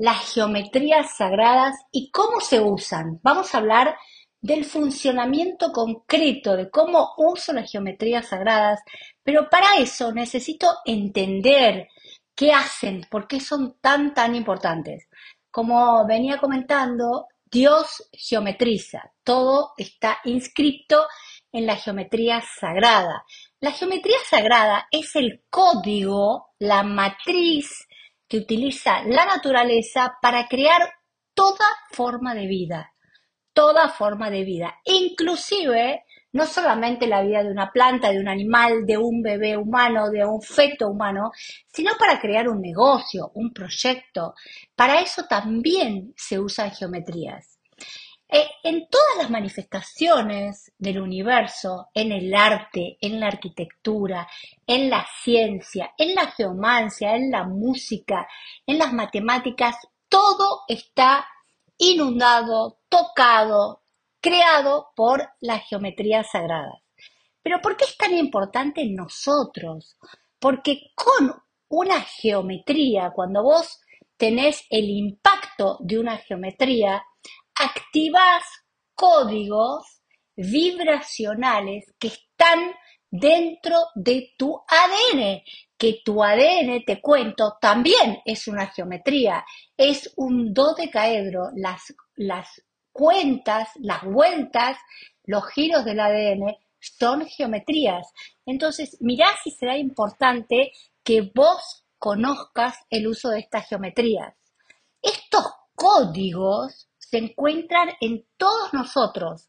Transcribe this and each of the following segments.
las geometrías sagradas y cómo se usan. Vamos a hablar del funcionamiento concreto, de cómo uso las geometrías sagradas, pero para eso necesito entender qué hacen, por qué son tan, tan importantes. Como venía comentando, Dios geometriza, todo está inscrito en la geometría sagrada. La geometría sagrada es el código, la matriz que utiliza la naturaleza para crear toda forma de vida, toda forma de vida, inclusive no solamente la vida de una planta, de un animal, de un bebé humano, de un feto humano, sino para crear un negocio, un proyecto. Para eso también se usan geometrías. En todas las manifestaciones del universo, en el arte, en la arquitectura, en la ciencia, en la geomancia, en la música, en las matemáticas, todo está inundado, tocado, creado por las geometrías sagradas. Pero ¿por qué es tan importante nosotros? Porque con una geometría, cuando vos tenés el impacto de una geometría, activas códigos vibracionales que están dentro de tu ADN, que tu ADN, te cuento, también es una geometría, es un dodecaedro, las, las cuentas, las vueltas, los giros del ADN son geometrías. Entonces, mirá si será importante que vos conozcas el uso de estas geometrías. Estos códigos se encuentran en todos nosotros.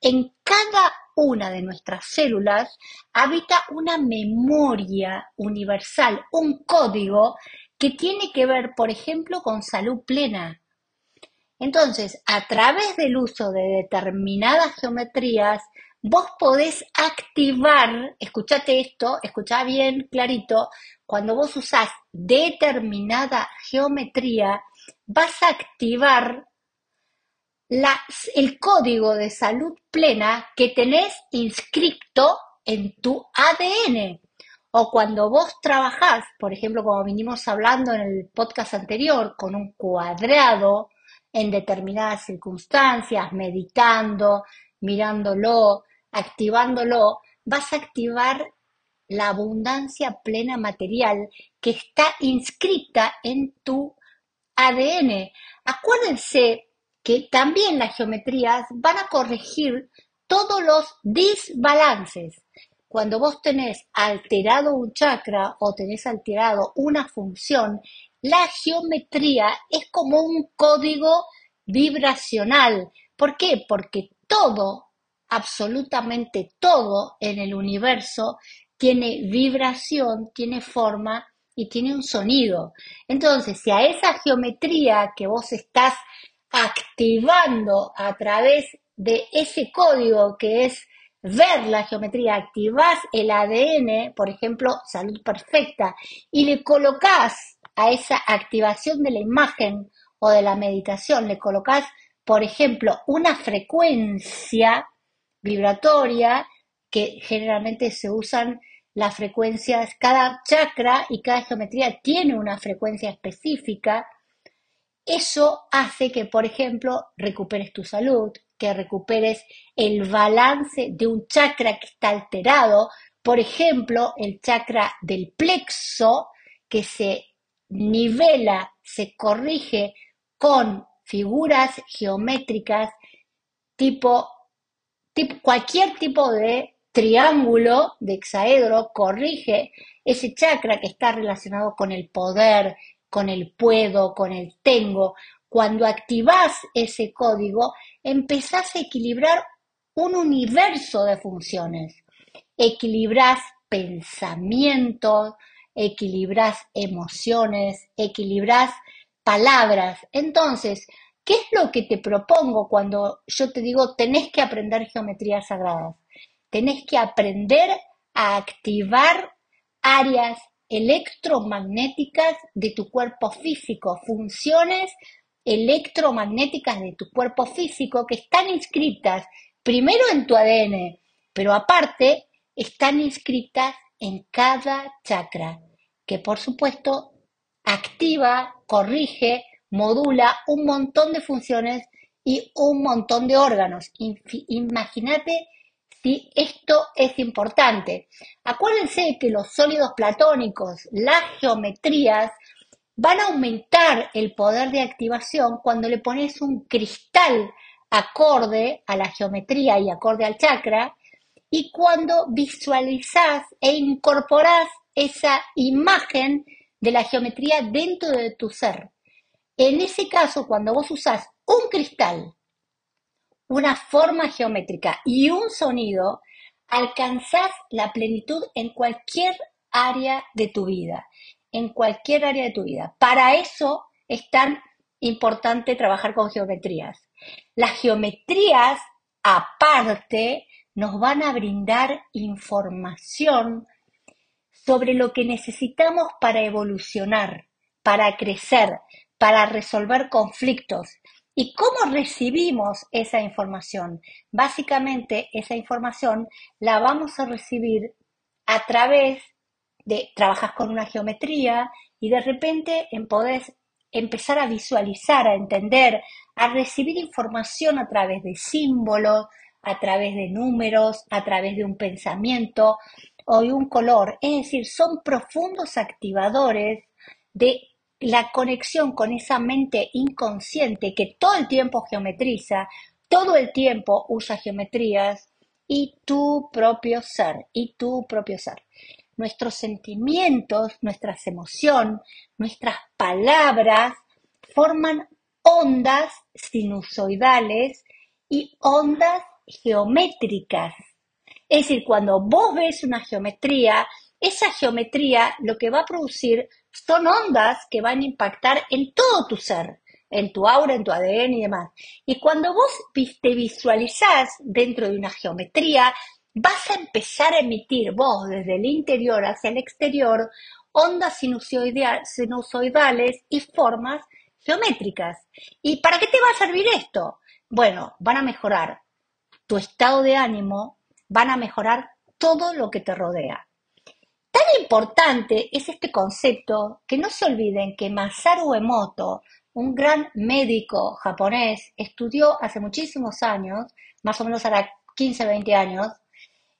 En cada una de nuestras células habita una memoria universal, un código que tiene que ver, por ejemplo, con salud plena. Entonces, a través del uso de determinadas geometrías, vos podés activar, escúchate esto, escucha bien clarito, cuando vos usás determinada geometría, vas a activar el código de salud plena que tenés inscrito en tu ADN. O cuando vos trabajás, por ejemplo, como vinimos hablando en el podcast anterior, con un cuadrado en determinadas circunstancias, meditando, mirándolo, activándolo, vas a activar la abundancia plena material que está inscrita en tu ADN. Acuérdense que también las geometrías van a corregir todos los desbalances. Cuando vos tenés alterado un chakra o tenés alterado una función, la geometría es como un código vibracional. ¿Por qué? Porque todo, absolutamente todo en el universo tiene vibración, tiene forma y tiene un sonido. Entonces, si a esa geometría que vos estás activando a través de ese código que es ver la geometría, activás el ADN, por ejemplo, salud perfecta, y le colocas a esa activación de la imagen o de la meditación, le colocas, por ejemplo, una frecuencia vibratoria que generalmente se usan las frecuencias, cada chakra y cada geometría tiene una frecuencia específica, eso hace que, por ejemplo, recuperes tu salud, que recuperes el balance de un chakra que está alterado, por ejemplo, el chakra del plexo, que se nivela, se corrige con figuras geométricas tipo, tipo cualquier tipo de triángulo de hexaedro corrige ese chakra que está relacionado con el poder, con el puedo, con el tengo. Cuando activas ese código, empezás a equilibrar un universo de funciones. Equilibras pensamientos, equilibras emociones, equilibras palabras. Entonces, ¿qué es lo que te propongo cuando yo te digo tenés que aprender geometrías sagradas? Tenés que aprender a activar áreas electromagnéticas de tu cuerpo físico, funciones electromagnéticas de tu cuerpo físico que están inscritas primero en tu ADN, pero aparte están inscritas en cada chakra, que por supuesto activa, corrige modula un montón de funciones y un montón de órganos. Imagínate esto es importante. Acuérdense que los sólidos platónicos, las geometrías, van a aumentar el poder de activación cuando le pones un cristal acorde a la geometría y acorde al chakra y cuando visualizas e incorporas esa imagen de la geometría dentro de tu ser. En ese caso, cuando vos usás un cristal, una forma geométrica y un sonido, alcanzás la plenitud en cualquier área de tu vida, en cualquier área de tu vida. Para eso es tan importante trabajar con geometrías. Las geometrías, aparte, nos van a brindar información sobre lo que necesitamos para evolucionar, para crecer, para resolver conflictos. ¿Y cómo recibimos esa información? Básicamente, esa información la vamos a recibir a través de trabajar con una geometría y de repente podés empezar a visualizar, a entender, a recibir información a través de símbolos, a través de números, a través de un pensamiento o de un color. Es decir, son profundos activadores de la conexión con esa mente inconsciente que todo el tiempo geometriza, todo el tiempo usa geometrías y tu propio ser, y tu propio ser. Nuestros sentimientos, nuestras emociones, nuestras palabras forman ondas sinusoidales y ondas geométricas. Es decir, cuando vos ves una geometría, esa geometría lo que va a producir son ondas que van a impactar en todo tu ser, en tu aura, en tu ADN y demás. Y cuando vos te visualizás dentro de una geometría, vas a empezar a emitir vos desde el interior hacia el exterior ondas sinusoidales y formas geométricas. ¿Y para qué te va a servir esto? Bueno, van a mejorar tu estado de ánimo, van a mejorar todo lo que te rodea. Tan importante es este concepto que no se olviden que Masaru Emoto, un gran médico japonés, estudió hace muchísimos años, más o menos hará 15, 20 años,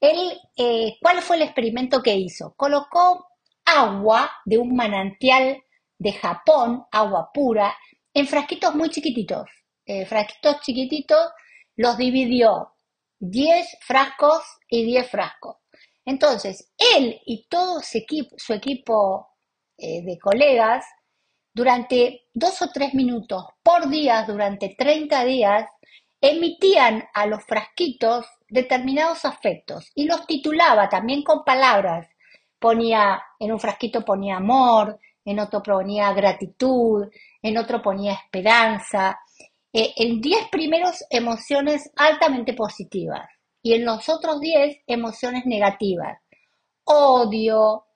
eh, ¿cuál fue el experimento que hizo? Colocó agua de un manantial de Japón, agua pura, en frasquitos muy chiquititos. Eh, frasquitos chiquititos los dividió 10 frascos y 10 frascos. Entonces, él y todo su equipo, eh, de colegas, durante dos o tres minutos por día, durante 30 días, emitían a los frasquitos determinados afectos y los titulaba también con palabras. Ponía, en un frasquito ponía amor, en otro ponía gratitud, en otro ponía esperanza, eh, en 10 primeros emociones altamente positivas y en los otros 10 emociones negativas. Odio,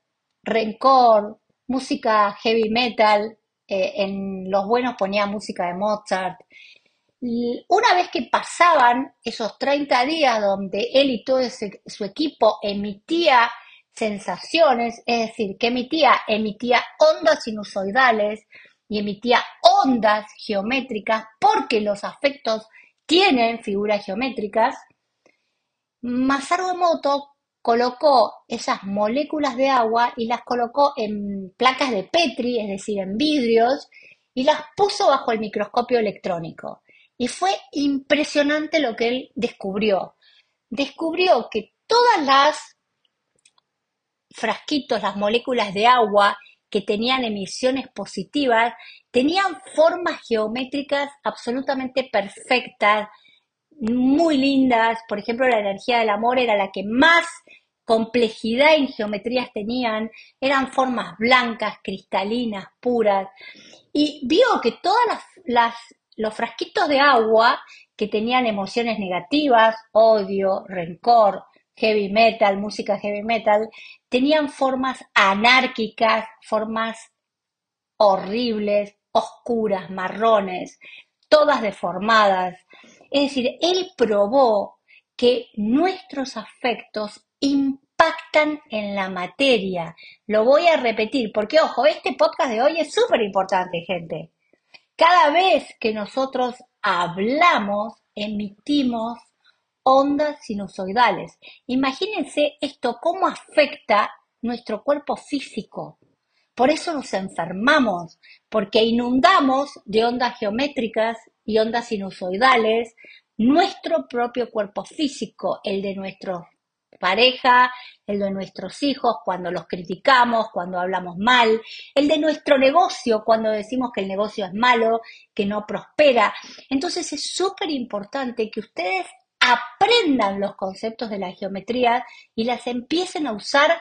rencor, música heavy metal, eh, en los buenos ponía música de Mozart. Una vez que pasaban esos 30 días donde él y todo su equipo emitía sensaciones, es decir, que emitía, emitía ondas sinusoidales, y emitía ondas geométricas porque los afectos tienen figuras geométricas, Masaru Emoto colocó esas moléculas de agua y las colocó en placas de Petri, es decir, en vidrios, y las puso bajo el microscopio electrónico. Y fue impresionante lo que él descubrió. Descubrió que todas las frasquitos, las moléculas de agua que tenían emisiones positivas, tenían formas geométricas absolutamente perfectas, muy lindas. Por ejemplo, la energía del amor era la que más complejidad en geometrías tenían, eran formas blancas, cristalinas, puras. Y vio que todas las, los frasquitos de agua que tenían emociones negativas, odio, rencor, heavy metal, música heavy metal, tenían formas anárquicas, formas horribles, oscuras, marrones, todas deformadas. Es decir, él probó que nuestros afectos impactan en la materia. Lo voy a repetir porque, ojo, este podcast de hoy es súper importante, gente. Cada vez que nosotros hablamos, emitimos ondas sinusoidales. Imagínense esto, cómo afecta nuestro cuerpo físico. Por eso nos enfermamos, porque inundamos de ondas geométricas y ondas sinusoidales nuestro propio cuerpo físico, el de nuestra pareja, el de nuestros hijos cuando los criticamos, cuando hablamos mal, el de nuestro negocio cuando decimos que el negocio es malo, que no prospera. Entonces es súper importante que ustedes aprendan los conceptos de la geometría y las empiecen a usar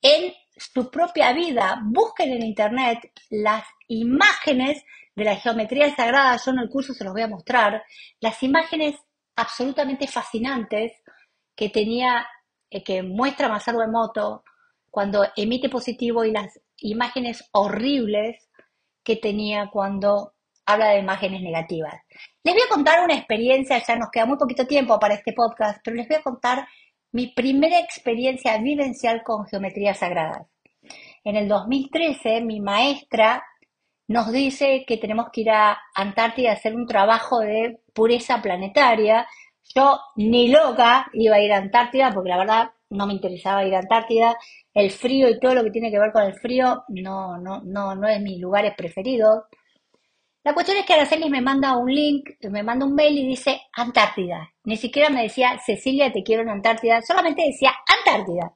en su propia vida. Busquen en internet las imágenes de la geometría sagrada. Yo en el curso se los voy a mostrar. Las imágenes absolutamente fascinantes que tenía, eh, que muestra Masaru Emoto cuando emite positivo y las imágenes horribles que tenía cuando habla de imágenes negativas. Les voy a contar una experiencia, ya nos queda muy poquito tiempo para este podcast, pero les voy a contar mi primera experiencia vivencial con geometría sagrada. En el 2013, mi maestra nos dice que tenemos que ir a Antártida a hacer un trabajo de pureza planetaria. Yo ni loca iba a ir a Antártida porque la verdad no me interesaba ir a Antártida. El frío y todo lo que tiene que ver con el frío no, no, no, no es mis lugares preferidos. La cuestión es que Araceli me manda un link, me manda un mail y dice Antártida. Ni siquiera me decía Cecilia, te quiero en Antártida, solamente decía Antártida.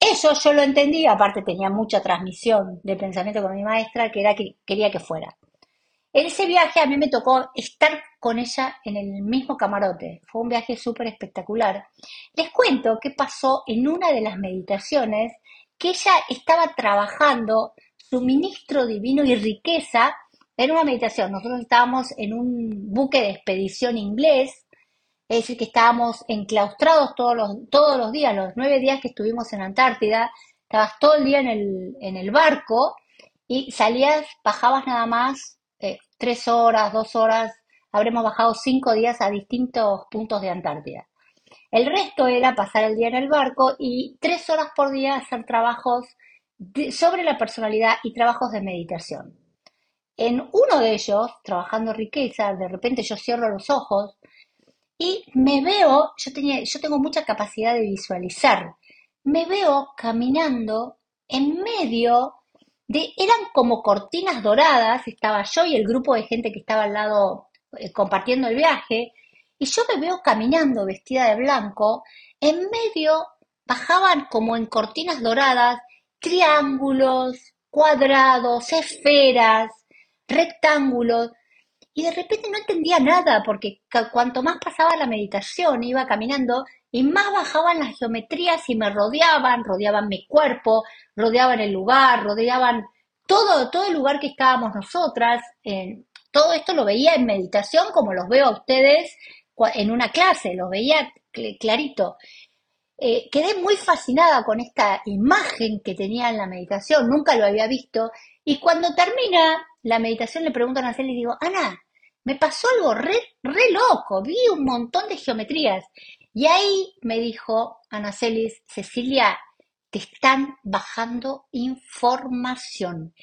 Eso yo lo entendí, aparte tenía mucha transmisión de pensamiento con mi maestra, que era que quería que fuera. En ese viaje a mí me tocó estar con ella en el mismo camarote. Fue un viaje súper espectacular. Les cuento qué pasó en una de las meditaciones que ella estaba trabajando suministro divino y riqueza era una meditación. Nosotros estábamos en un buque de expedición inglés, es decir, que estábamos enclaustrados todos los, todos los días, los nueve días que estuvimos en Antártida, estabas todo el día en el, en el barco y salías, bajabas nada más eh, tres horas, dos horas, habremos bajado cinco días a distintos puntos de Antártida. El resto era pasar el día en el barco y tres horas por día hacer trabajos sobre la personalidad y trabajos de meditación. En uno de ellos, trabajando riqueza, de repente yo cierro los ojos y me veo, yo, tenía, yo tengo mucha capacidad de visualizar, me veo caminando en medio de, eran como cortinas doradas, estaba yo y el grupo de gente que estaba al lado eh, compartiendo el viaje, y yo me veo caminando vestida de blanco, en medio bajaban como en cortinas doradas triángulos, cuadrados, esferas, rectángulos, y de repente no entendía nada, porque cuanto más pasaba la meditación, iba caminando, y más bajaban las geometrías y me rodeaban, rodeaban mi cuerpo, rodeaban el lugar, rodeaban todo, todo el lugar que estábamos nosotras. todo esto lo veía en meditación como los veo a ustedes en una clase, lo veía clarito. Eh, quedé muy fascinada con esta imagen que tenía en la meditación, nunca lo había visto, y cuando termina la meditación le pregunto a Naceli y digo, Ana, me pasó algo re, re loco, vi un montón de geometrías. Y ahí me dijo Anacelis, Cecilia, te están bajando información,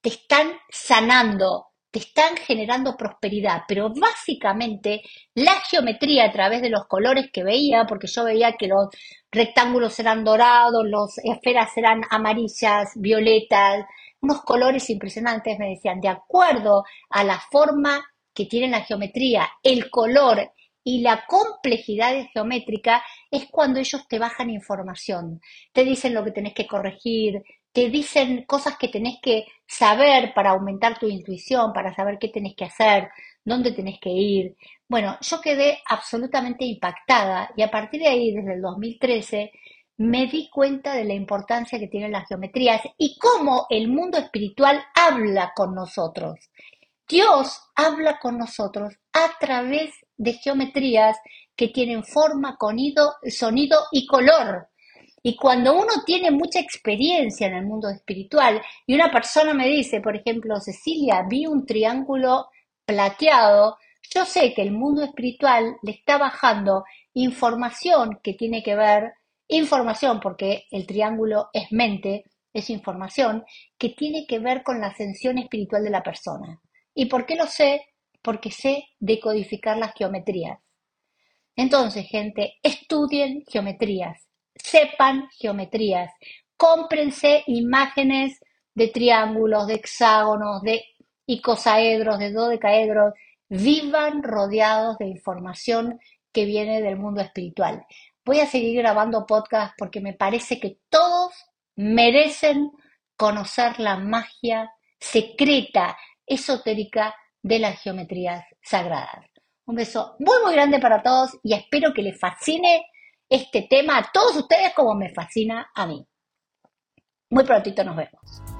te están sanando, te están generando prosperidad, pero básicamente la geometría a través de los colores que veía, porque yo veía que los rectángulos eran dorados, las esferas eran amarillas, violetas, unos colores impresionantes, me decían, de acuerdo a la forma que tiene la geometría, el color y la complejidad geométrica es cuando ellos te bajan información, te dicen lo que tenés que corregir, te dicen cosas que tenés que saber para aumentar tu intuición, para saber qué tenés que hacer, dónde tenés que ir. Bueno, yo quedé absolutamente impactada y a partir de ahí, desde el 2013, me di cuenta de la importancia que tienen las geometrías y cómo el mundo espiritual habla con nosotros. Dios habla con nosotros a través de geometrías que tienen forma, sonido y color. Y cuando uno tiene mucha experiencia en el mundo espiritual y una persona me dice, por ejemplo, Cecilia, vi un triángulo plateado, yo sé que el mundo espiritual le está bajando información que tiene que ver Información, porque el triángulo es mente, es información que tiene que ver con la ascensión espiritual de la persona. ¿Y por qué lo sé? Porque sé decodificar las geometrías. Entonces, gente, estudien geometrías, sepan geometrías, cómprense imágenes de triángulos, de hexágonos, de icosaedros, de dodecaedros, vivan rodeados de información que viene del mundo espiritual. Voy a seguir grabando podcast porque me parece que todos merecen conocer la magia secreta, esotérica de las geometrías sagradas. Un beso muy, muy grande para todos y espero que les fascine este tema a todos ustedes como me fascina a mí. Muy prontito nos vemos.